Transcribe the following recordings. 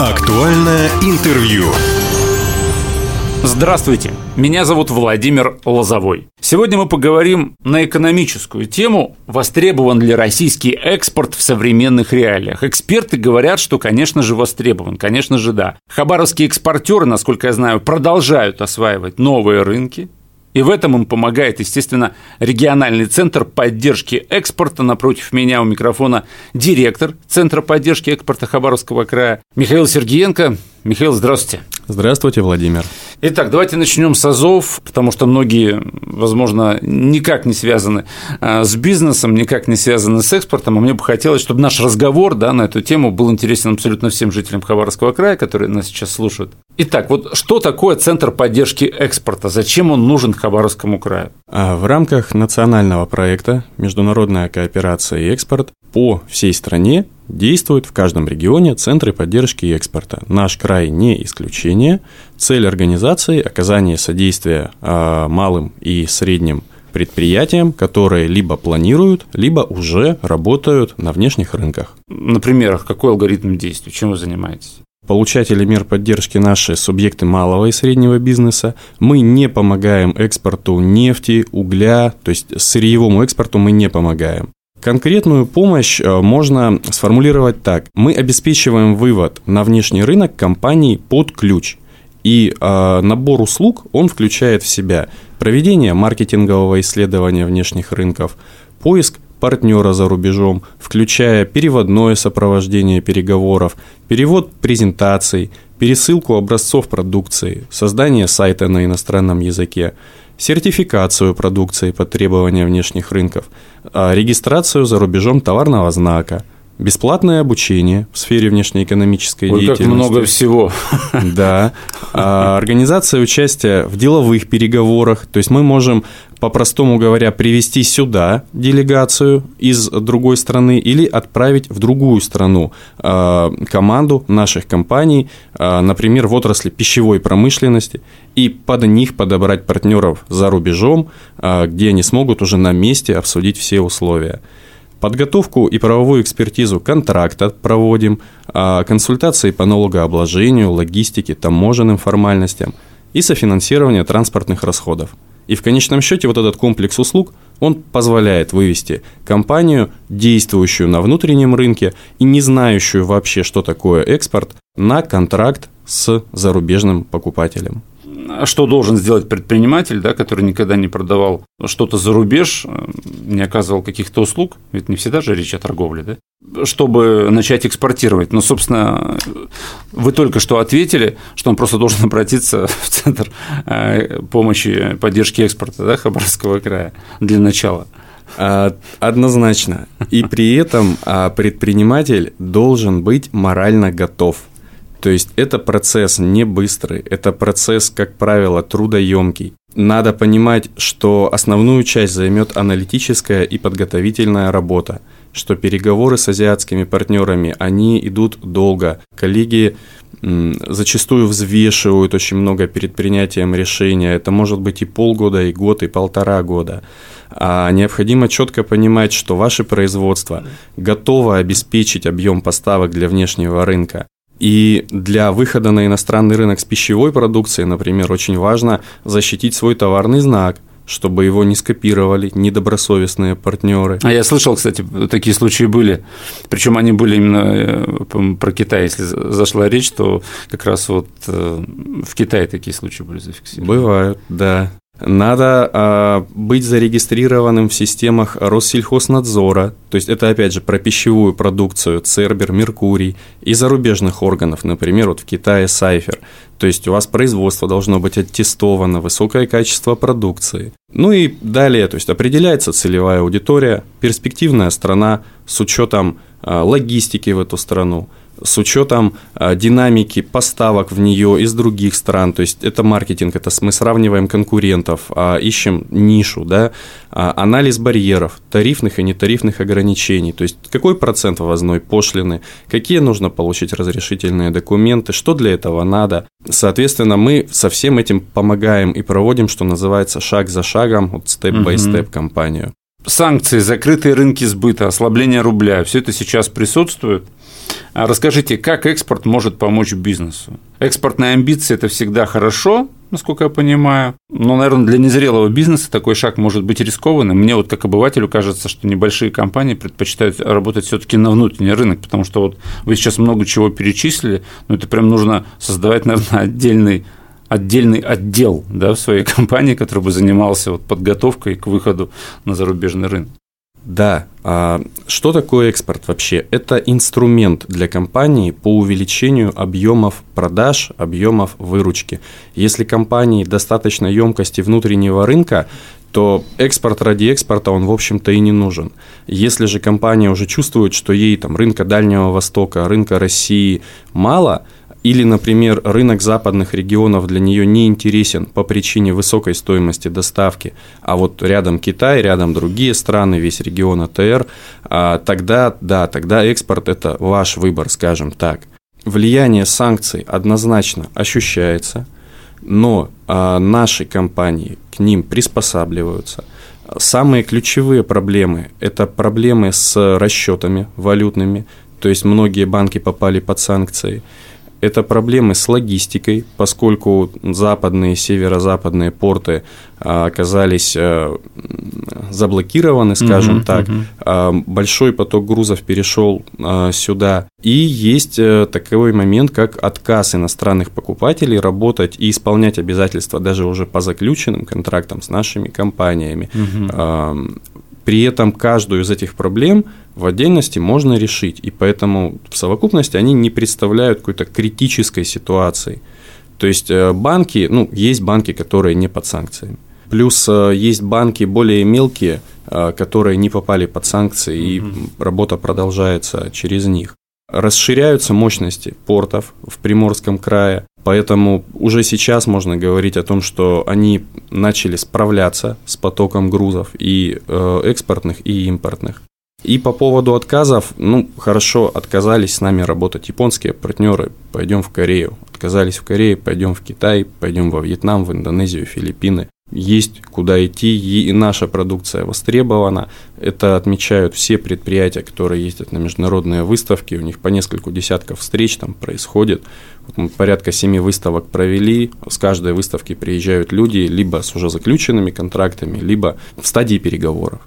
Актуальное интервью. Здравствуйте, меня зовут Владимир Лозовой. Сегодня мы поговорим на экономическую тему «Востребован ли российский экспорт в современных реалиях?». Эксперты говорят, что, конечно же, востребован, конечно же, да. Хабаровские экспортеры, насколько я знаю, продолжают осваивать новые рынки, и в этом им помогает, естественно, региональный центр поддержки экспорта. Напротив меня у микрофона директор Центра поддержки экспорта Хабаровского края Михаил Сергеенко. Михаил, здравствуйте. Здравствуйте, Владимир. Итак, давайте начнем с АЗОВ, потому что многие, возможно, никак не связаны а, с бизнесом, никак не связаны с экспортом, а мне бы хотелось, чтобы наш разговор да, на эту тему был интересен абсолютно всем жителям Хабаровского края, которые нас сейчас слушают. Итак, вот что такое Центр поддержки экспорта? Зачем он нужен Хабаровскому краю? А, в рамках национального проекта «Международная кооперация и экспорт» по всей стране действуют в каждом регионе центры поддержки экспорта. Наш край не исключение. Цель организации – оказание содействия а, малым и средним предприятиям, которые либо планируют, либо уже работают на внешних рынках. Например, какой алгоритм действий, чем вы занимаетесь? Получатели мер поддержки наши субъекты малого и среднего бизнеса. Мы не помогаем экспорту нефти, угля, то есть сырьевому экспорту мы не помогаем. Конкретную помощь э, можно сформулировать так. Мы обеспечиваем вывод на внешний рынок компаний под ключ. И э, набор услуг он включает в себя проведение маркетингового исследования внешних рынков, поиск партнера за рубежом, включая переводное сопровождение переговоров, перевод презентаций, пересылку образцов продукции, создание сайта на иностранном языке, сертификацию продукции под требования внешних рынков, а, регистрацию за рубежом товарного знака, бесплатное обучение в сфере внешнеэкономической Ой, деятельности. как много всего. Да. А, организация участия в деловых переговорах. То есть мы можем, по-простому говоря, привести сюда делегацию из другой страны или отправить в другую страну а, команду наших компаний, а, например, в отрасли пищевой промышленности, и под них подобрать партнеров за рубежом, где они смогут уже на месте обсудить все условия. Подготовку и правовую экспертизу контракта проводим, а консультации по налогообложению, логистике, таможенным формальностям и софинансирование транспортных расходов. И в конечном счете вот этот комплекс услуг, он позволяет вывести компанию, действующую на внутреннем рынке и не знающую вообще, что такое экспорт, на контракт с зарубежным покупателем. А что должен сделать предприниматель, да, который никогда не продавал что-то за рубеж, э, не оказывал каких-то услуг, ведь не всегда же речь о торговле, да, чтобы начать экспортировать. Но, собственно, вы только что ответили, что он просто должен обратиться в Центр э, помощи поддержки экспорта да, Хабаровского края для начала. А, однозначно. И при этом а, предприниматель должен быть морально готов – то есть это процесс не быстрый, это процесс, как правило, трудоемкий. Надо понимать, что основную часть займет аналитическая и подготовительная работа, что переговоры с азиатскими партнерами, они идут долго. Коллеги зачастую взвешивают очень много перед принятием решения. Это может быть и полгода, и год, и полтора года. А необходимо четко понимать, что ваше производство готово обеспечить объем поставок для внешнего рынка. И для выхода на иностранный рынок с пищевой продукцией, например, очень важно защитить свой товарный знак, чтобы его не скопировали недобросовестные партнеры. А я слышал, кстати, такие случаи были. Причем они были именно э, про Китай. Если зашла речь, то как раз вот э, в Китае такие случаи были зафиксированы. Бывают, да. Надо а, быть зарегистрированным в системах Россельхознадзора, то есть это опять же про пищевую продукцию, Цербер, Меркурий, и зарубежных органов, например, вот в Китае Сайфер. То есть у вас производство должно быть аттестовано, высокое качество продукции. Ну и далее, то есть определяется целевая аудитория, перспективная страна с учетом а, логистики в эту страну, с учетом а, динамики поставок в нее из других стран. То есть это маркетинг, это мы сравниваем конкурентов, а, ищем нишу, да, а, анализ барьеров, тарифных и нетарифных ограничений. То есть какой процент ввозной пошлины, какие нужно получить разрешительные документы, что для этого надо. Соответственно, мы со всем этим помогаем и проводим, что называется, шаг за шагом, вот степ-бай-степ компанию. Санкции, закрытые рынки сбыта, ослабление рубля, все это сейчас присутствует. А расскажите, как экспорт может помочь бизнесу? Экспортные амбиции – это всегда хорошо, насколько я понимаю. Но, наверное, для незрелого бизнеса такой шаг может быть рискованным. Мне вот как обывателю кажется, что небольшие компании предпочитают работать все таки на внутренний рынок, потому что вот вы сейчас много чего перечислили, но это прям нужно создавать, наверное, отдельный отдельный отдел да, в своей компании, который бы занимался вот подготовкой к выходу на зарубежный рынок. Да. А что такое экспорт вообще? Это инструмент для компании по увеличению объемов продаж, объемов выручки. Если компании достаточно емкости внутреннего рынка, то экспорт ради экспорта он, в общем-то, и не нужен. Если же компания уже чувствует, что ей там рынка Дальнего Востока, рынка России мало – или, например, рынок западных регионов для нее не интересен по причине высокой стоимости доставки, а вот рядом Китай, рядом другие страны, весь регион АТР, а, тогда, да, тогда экспорт – это ваш выбор, скажем так. Влияние санкций однозначно ощущается, но а, наши компании к ним приспосабливаются. Самые ключевые проблемы – это проблемы с расчетами валютными, то есть многие банки попали под санкции – это проблемы с логистикой, поскольку западные, северо-западные порты а, оказались а, заблокированы, скажем угу, так. Угу. Большой поток грузов перешел сюда. И есть э, такой момент, как отказ иностранных покупателей работать и исполнять обязательства даже уже по заключенным контрактам с нашими компаниями. Угу. При этом каждую из этих проблем в отдельности можно решить, и поэтому в совокупности они не представляют какой-то критической ситуации. То есть э, банки, ну, есть банки, которые не под санкциями. Плюс э, есть банки более мелкие, э, которые не попали под санкции, и работа продолжается через них. Расширяются мощности портов в Приморском крае, поэтому уже сейчас можно говорить о том, что они начали справляться с потоком грузов и э, экспортных, и импортных. И по поводу отказов, ну, хорошо, отказались с нами работать японские партнеры, пойдем в Корею. Отказались в Корее, пойдем в Китай, пойдем во Вьетнам, в Индонезию, Филиппины есть куда идти, и наша продукция востребована. Это отмечают все предприятия, которые ездят на международные выставки, у них по нескольку десятков встреч там происходит. Порядка семи выставок провели, с каждой выставки приезжают люди либо с уже заключенными контрактами, либо в стадии переговоров.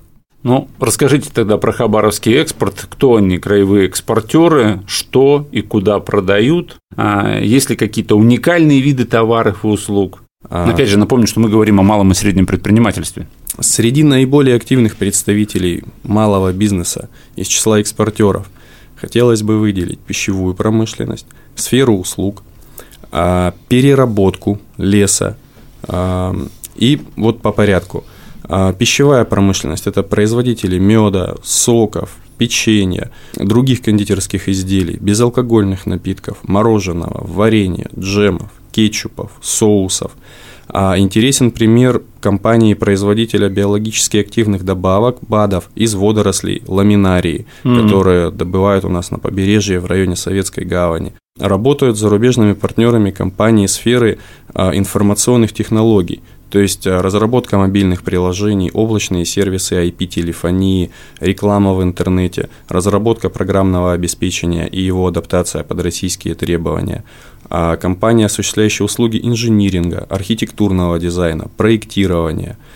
Ну, расскажите тогда про хабаровский экспорт. Кто они, краевые экспортеры, что и куда продают? А есть ли какие-то уникальные виды товаров и услуг? Но опять же, напомню, что мы говорим о малом и среднем предпринимательстве. Среди наиболее активных представителей малого бизнеса из числа экспортеров хотелось бы выделить пищевую промышленность, сферу услуг, а, переработку леса а, и вот по порядку. А, пищевая промышленность – это производители меда, соков, печенья, других кондитерских изделий, безалкогольных напитков, мороженого, варенья, джемов, кетчупов, соусов. А интересен пример компании-производителя биологически активных добавок БАДов из водорослей ламинарии, mm-hmm. которые добывают у нас на побережье в районе Советской гавани. Работают с зарубежными партнерами компании сферы а, информационных технологий, то есть э, разработка мобильных приложений, облачные сервисы IP-телефонии, реклама в интернете, разработка программного обеспечения и его адаптация под российские требования, а компания, осуществляющая услуги инжиниринга, архитектурного дизайна, проектирования –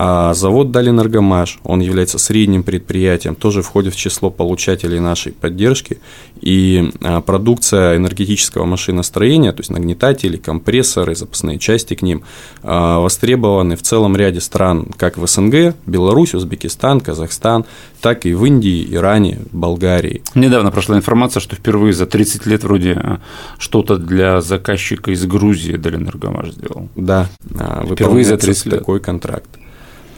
а завод Далинергомаш, он является средним предприятием, тоже входит в число получателей нашей поддержки. И а, продукция энергетического машиностроения, то есть нагнетатели, компрессоры, запасные части к ним, а, востребованы в целом ряде стран, как в СНГ, Беларусь, Узбекистан, Казахстан, так и в Индии, Иране, Болгарии. Недавно прошла информация, что впервые за 30 лет вроде а, что-то для заказчика из Грузии Далинергомаш сделал. Да, впервые за 30 лет. такой контракт.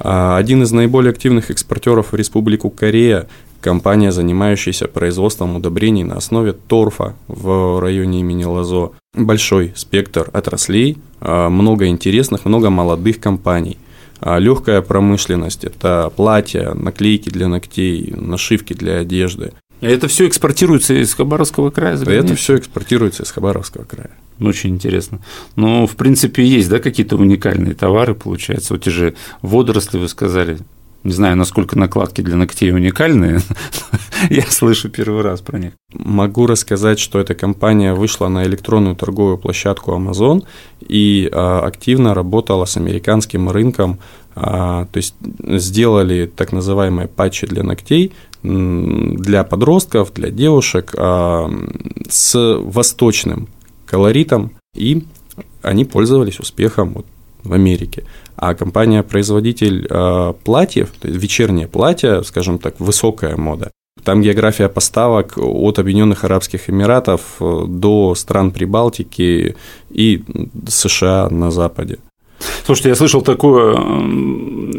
А, один из наиболее активных экспортеров в Республику Корея – компания, занимающаяся производством удобрений на основе торфа в районе имени Лазо. Большой спектр отраслей, а, много интересных, много молодых компаний. А, Легкая промышленность – это платья, наклейки для ногтей, нашивки для одежды. Это все экспортируется из Хабаровского края? Это все экспортируется из Хабаровского края. Очень интересно. Ну, в принципе, есть, да, какие-то уникальные товары, получается. Вот те же водоросли, вы сказали, Не знаю, насколько накладки для ногтей уникальные, я слышу первый раз про них. Могу рассказать, что эта компания вышла на электронную торговую площадку Amazon и а, активно работала с американским рынком, а, то есть сделали так называемые патчи для ногтей для подростков, для девушек а, с восточным колоритом, и они пользовались успехом вот в Америке. А компания-производитель э, платьев, то есть вечернее платье, скажем так, высокая мода, там география поставок от Объединенных Арабских Эмиратов э, до стран Прибалтики и США на Западе. Слушайте, я слышал такую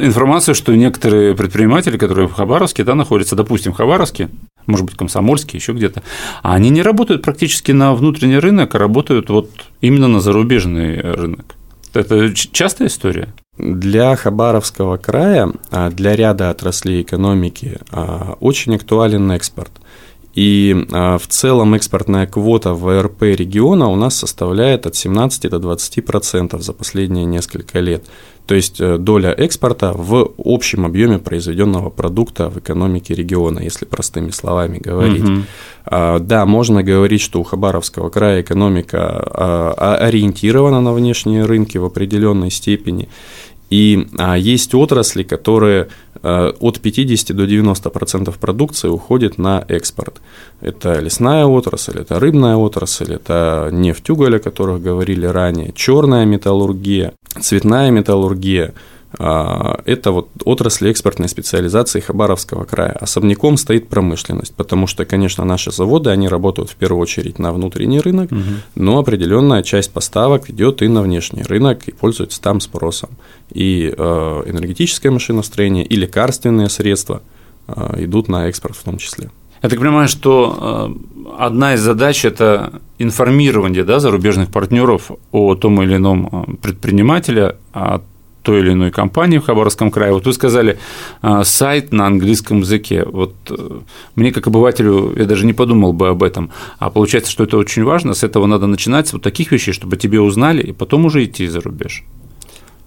информацию, что некоторые предприниматели, которые в Хабаровске, да, находятся, допустим, в Хабаровске, может быть, Комсомольске, еще где-то, они не работают практически на внутренний рынок, а работают вот именно на зарубежный рынок. Это частая история? Для Хабаровского края, а, для ряда отраслей экономики а, очень актуален экспорт. И а, в целом экспортная квота ВРП региона у нас составляет от 17 до 20 процентов за последние несколько лет. То есть э, доля экспорта в общем объеме произведенного продукта в экономике региона, если простыми словами говорить. Угу. Да, можно говорить, что у Хабаровского края экономика ориентирована на внешние рынки в определенной степени. И а, есть отрасли, которые а, от 50 до 90% продукции уходит на экспорт. Это лесная отрасль, это рыбная отрасль, это нефть уголь, о которых говорили ранее, черная металлургия, цветная металлургия – это вот отрасли экспортной специализации Хабаровского края. Особняком стоит промышленность, потому что, конечно, наши заводы, они работают в первую очередь на внутренний рынок, угу. но определенная часть поставок идет и на внешний рынок и пользуется там спросом. И э, энергетическое машиностроение, и лекарственные средства э, идут на экспорт в том числе. Я так понимаю, что э, одна из задач – это информирование да, зарубежных партнеров о том или ином предпринимателе, о той или иной компании в Хабаровском крае. Вот вы сказали а, сайт на английском языке. Вот э, мне как обывателю я даже не подумал бы об этом. А получается, что это очень важно. С этого надо начинать с вот таких вещей, чтобы тебе узнали, и потом уже идти за рубеж.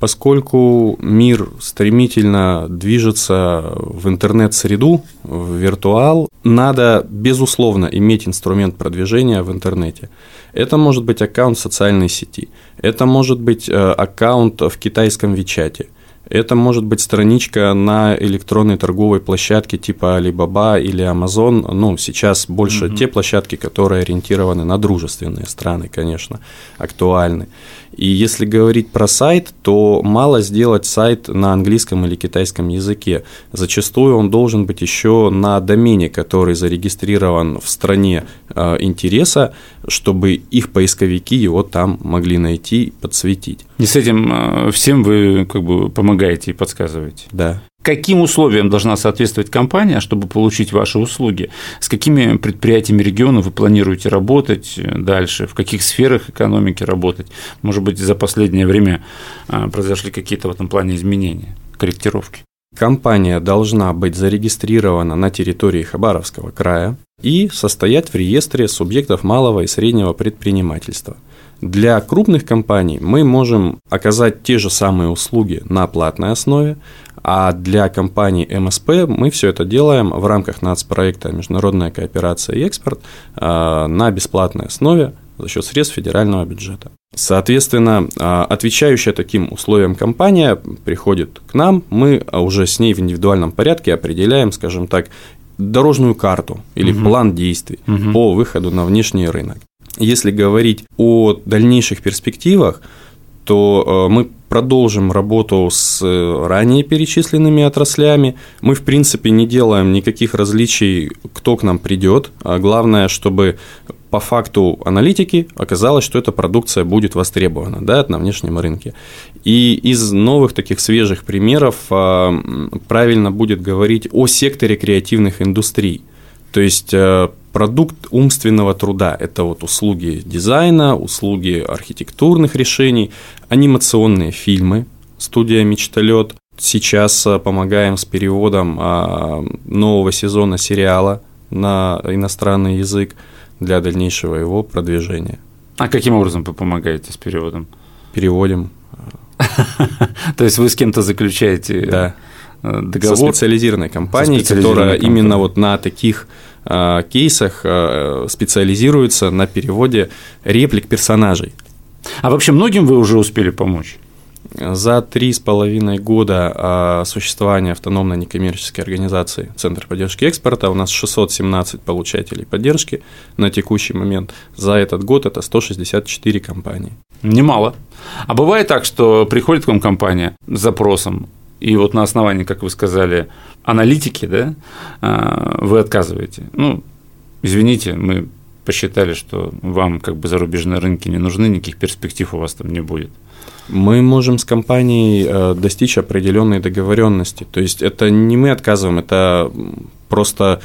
Поскольку мир стремительно движется в интернет-среду, в виртуал, надо, безусловно, иметь инструмент продвижения в интернете. Это может быть аккаунт социальной сети, это может быть э, аккаунт в китайском Вичате, это может быть страничка на электронной торговой площадке типа Alibaba или Amazon. Ну, сейчас больше mm-hmm. те площадки, которые ориентированы на дружественные страны, конечно, актуальны. И если говорить про сайт, то мало сделать сайт на английском или китайском языке. Зачастую он должен быть еще на домене, который зарегистрирован в стране э, интереса, чтобы их поисковики его там могли найти и подсветить. И с этим э, всем вы как бы помогаете и подсказываете. Да каким условиям должна соответствовать компания, чтобы получить ваши услуги, с какими предприятиями региона вы планируете работать дальше, в каких сферах экономики работать. Может быть, за последнее время а, произошли какие-то в этом плане изменения, корректировки. Компания должна быть зарегистрирована на территории Хабаровского края и состоять в реестре субъектов малого и среднего предпринимательства. Для крупных компаний мы можем оказать те же самые услуги на платной основе, а для компании МСП мы все это делаем в рамках нацпроекта «Международная кооперация и экспорт» а, на бесплатной основе за счет средств федерального бюджета. Соответственно, а, отвечающая таким условиям компания приходит к нам, мы уже с ней в индивидуальном порядке определяем, скажем так, дорожную карту или угу. план действий угу. по выходу на внешний рынок. Если говорить о дальнейших перспективах, то э, мы продолжим работу с э, ранее перечисленными отраслями. Мы, в принципе, не делаем никаких различий, кто к нам придет. А главное, чтобы по факту аналитики оказалось, что эта продукция будет востребована да, на внешнем рынке. И из новых таких свежих примеров а, правильно будет говорить о секторе креативных индустрий. То есть э, продукт умственного труда. Это вот услуги дизайна, услуги архитектурных решений, анимационные фильмы, студия «Мечталет». Сейчас э, помогаем с переводом а, нового сезона сериала на иностранный язык для дальнейшего его продвижения. А каким образом вы помогаете с переводом? Переводим. То есть вы с кем-то заключаете да договор. Со специализированной компанией, которая компанией. именно вот на таких э, кейсах э, специализируется на переводе реплик персонажей. А вообще многим вы уже успели помочь? За три с половиной года а, существования автономной некоммерческой организации Центр поддержки экспорта у нас 617 получателей поддержки на текущий момент. За этот год это 164 компании. Немало. А бывает так, что приходит к вам компания с запросом, и вот на основании, как вы сказали, аналитики, да, а, вы отказываете. Ну, извините, мы посчитали, что вам как бы зарубежные рынки не нужны, никаких перспектив у вас там не будет. Мы можем с компанией э, достичь определенной договоренности. То есть это не мы отказываем, это просто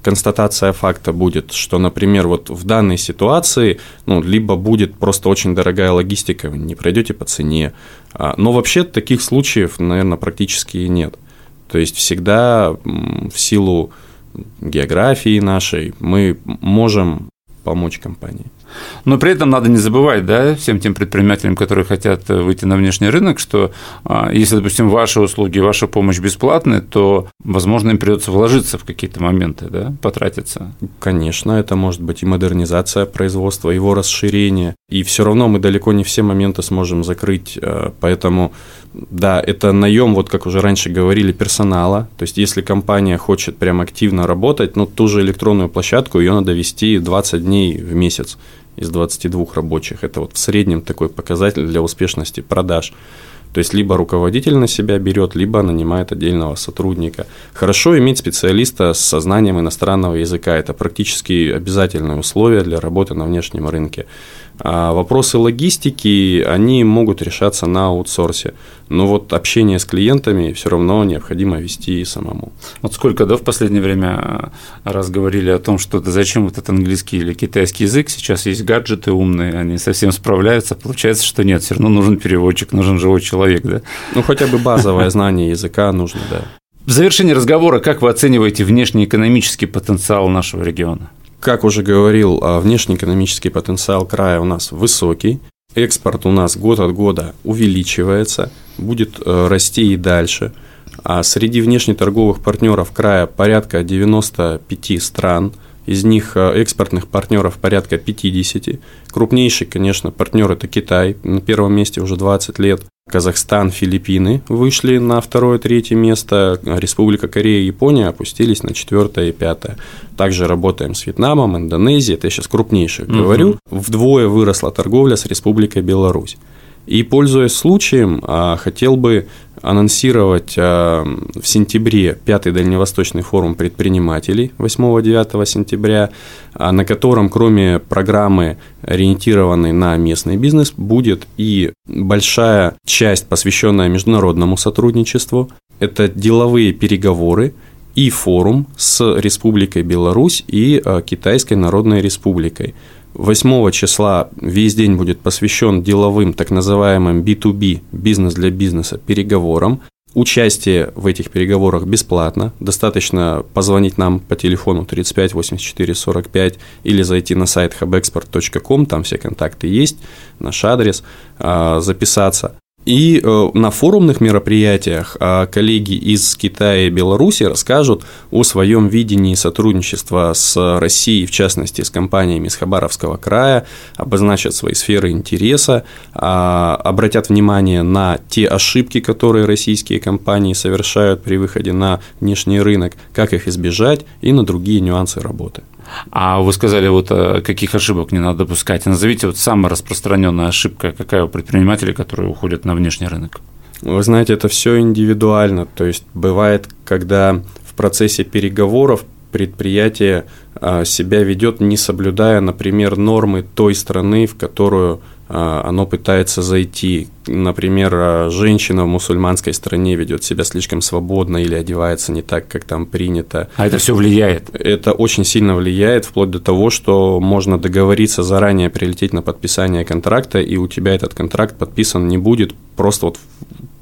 констатация факта будет, что, например, вот в данной ситуации, ну, либо будет просто очень дорогая логистика, вы не пройдете по цене, а, но вообще таких случаев, наверное, практически нет. То есть всегда в силу географии нашей мы можем помочь компании. Но при этом надо не забывать, да, всем тем предпринимателям, которые хотят выйти на внешний рынок, что а, если, допустим, ваши услуги, ваша помощь бесплатны, то, возможно, им придется вложиться в какие-то моменты, да, потратиться. Конечно, это может быть и модернизация производства, его расширение, и все равно мы далеко не все моменты сможем закрыть, а, поэтому да, это наем, вот как уже раньше говорили, персонала. То есть, если компания хочет прям активно работать, ну, ту же электронную площадку, ее надо вести 20 дней в месяц из 22 рабочих. Это вот в среднем такой показатель для успешности продаж. То есть либо руководитель на себя берет, либо нанимает отдельного сотрудника. Хорошо иметь специалиста с сознанием иностранного языка. Это практически обязательное условие для работы на внешнем рынке. А вопросы логистики, они могут решаться на аутсорсе. Но вот общение с клиентами все равно необходимо вести самому. Вот сколько, да, в последнее время раз говорили о том, что да зачем этот английский или китайский язык, сейчас есть гаджеты умные, они совсем справляются, получается, что нет, все равно нужен переводчик, нужен живой человек, да? Ну, хотя бы базовое знание языка нужно, да. В завершении разговора, как вы оцениваете внешнеэкономический потенциал нашего региона? Как уже говорил, а, внешнеэкономический потенциал края у нас высокий. Экспорт у нас год от года увеличивается, будет э, расти и дальше. А среди внешнеторговых партнеров края порядка 95 стран, из них э, экспортных партнеров порядка 50. Крупнейший, конечно, партнер это Китай, на первом месте уже 20 лет. Казахстан, Филиппины вышли на второе-третье место, Республика Корея и Япония опустились на четвертое и пятое. Также работаем с Вьетнамом, Индонезией, это я сейчас крупнейших угу. говорю. Вдвое выросла торговля с Республикой Беларусь. И, пользуясь случаем, а, хотел бы анонсировать а, в сентябре пятый Дальневосточный форум предпринимателей 8-9 сентября, а, на котором, кроме программы, ориентированной на местный бизнес, будет и большая часть, посвященная международному сотрудничеству. Это деловые переговоры и форум с Республикой Беларусь и Китайской Народной Республикой. 8 числа весь день будет посвящен деловым, так называемым B2B, бизнес для бизнеса, переговорам. Участие в этих переговорах бесплатно. Достаточно позвонить нам по телефону 35 84 45 или зайти на сайт hubexport.com, там все контакты есть, наш адрес, а, записаться. И э, на форумных мероприятиях э, коллеги из Китая и Беларуси расскажут о своем видении сотрудничества с Россией, в частности, с компаниями из Хабаровского края, обозначат свои сферы интереса, а, обратят внимание на те ошибки, которые российские компании совершают при выходе на внешний рынок, как их избежать и на другие нюансы работы. А вы сказали, вот э, каких ошибок не надо допускать. Назовите вот самая распространенная ошибка, какая у предпринимателей, которые уходят на внешний рынок? Вы знаете, это все индивидуально. То есть бывает, когда в процессе переговоров предприятие а, себя ведет, не соблюдая, например, нормы той страны, в которую оно пытается зайти. Например, а, женщина в мусульманской стране ведет себя слишком свободно или одевается не так, как там принято. А это все влияет? Это очень сильно влияет, вплоть до того, что можно договориться заранее прилететь на подписание контракта, и у тебя этот контракт подписан не будет просто вот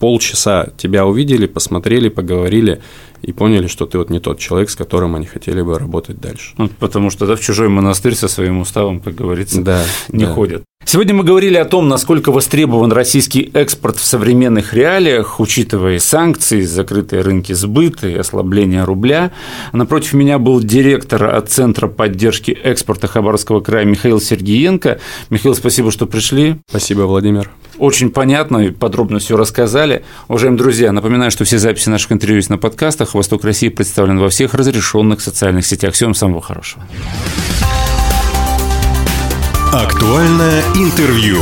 полчаса тебя увидели, посмотрели, поговорили и поняли, что ты вот не тот человек, с которым они хотели бы работать дальше. Ну, потому что да, в чужой монастырь со своим уставом, как говорится, да, не да. ходят. Сегодня мы говорили о том, насколько востребован российский экспорт в современных реалиях, учитывая санкции, закрытые рынки сбыта и ослабление рубля. Напротив меня был директор от Центра поддержки экспорта Хабаровского края Михаил Сергеенко. Михаил, спасибо, что пришли. Спасибо, Владимир. Очень понятно и подробно все рассказали. Уважаемые друзья, напоминаю, что все записи наших интервью есть на подкастах. «Восток России» представлен во всех разрешенных социальных сетях. Всем самого хорошего. Актуальное интервью.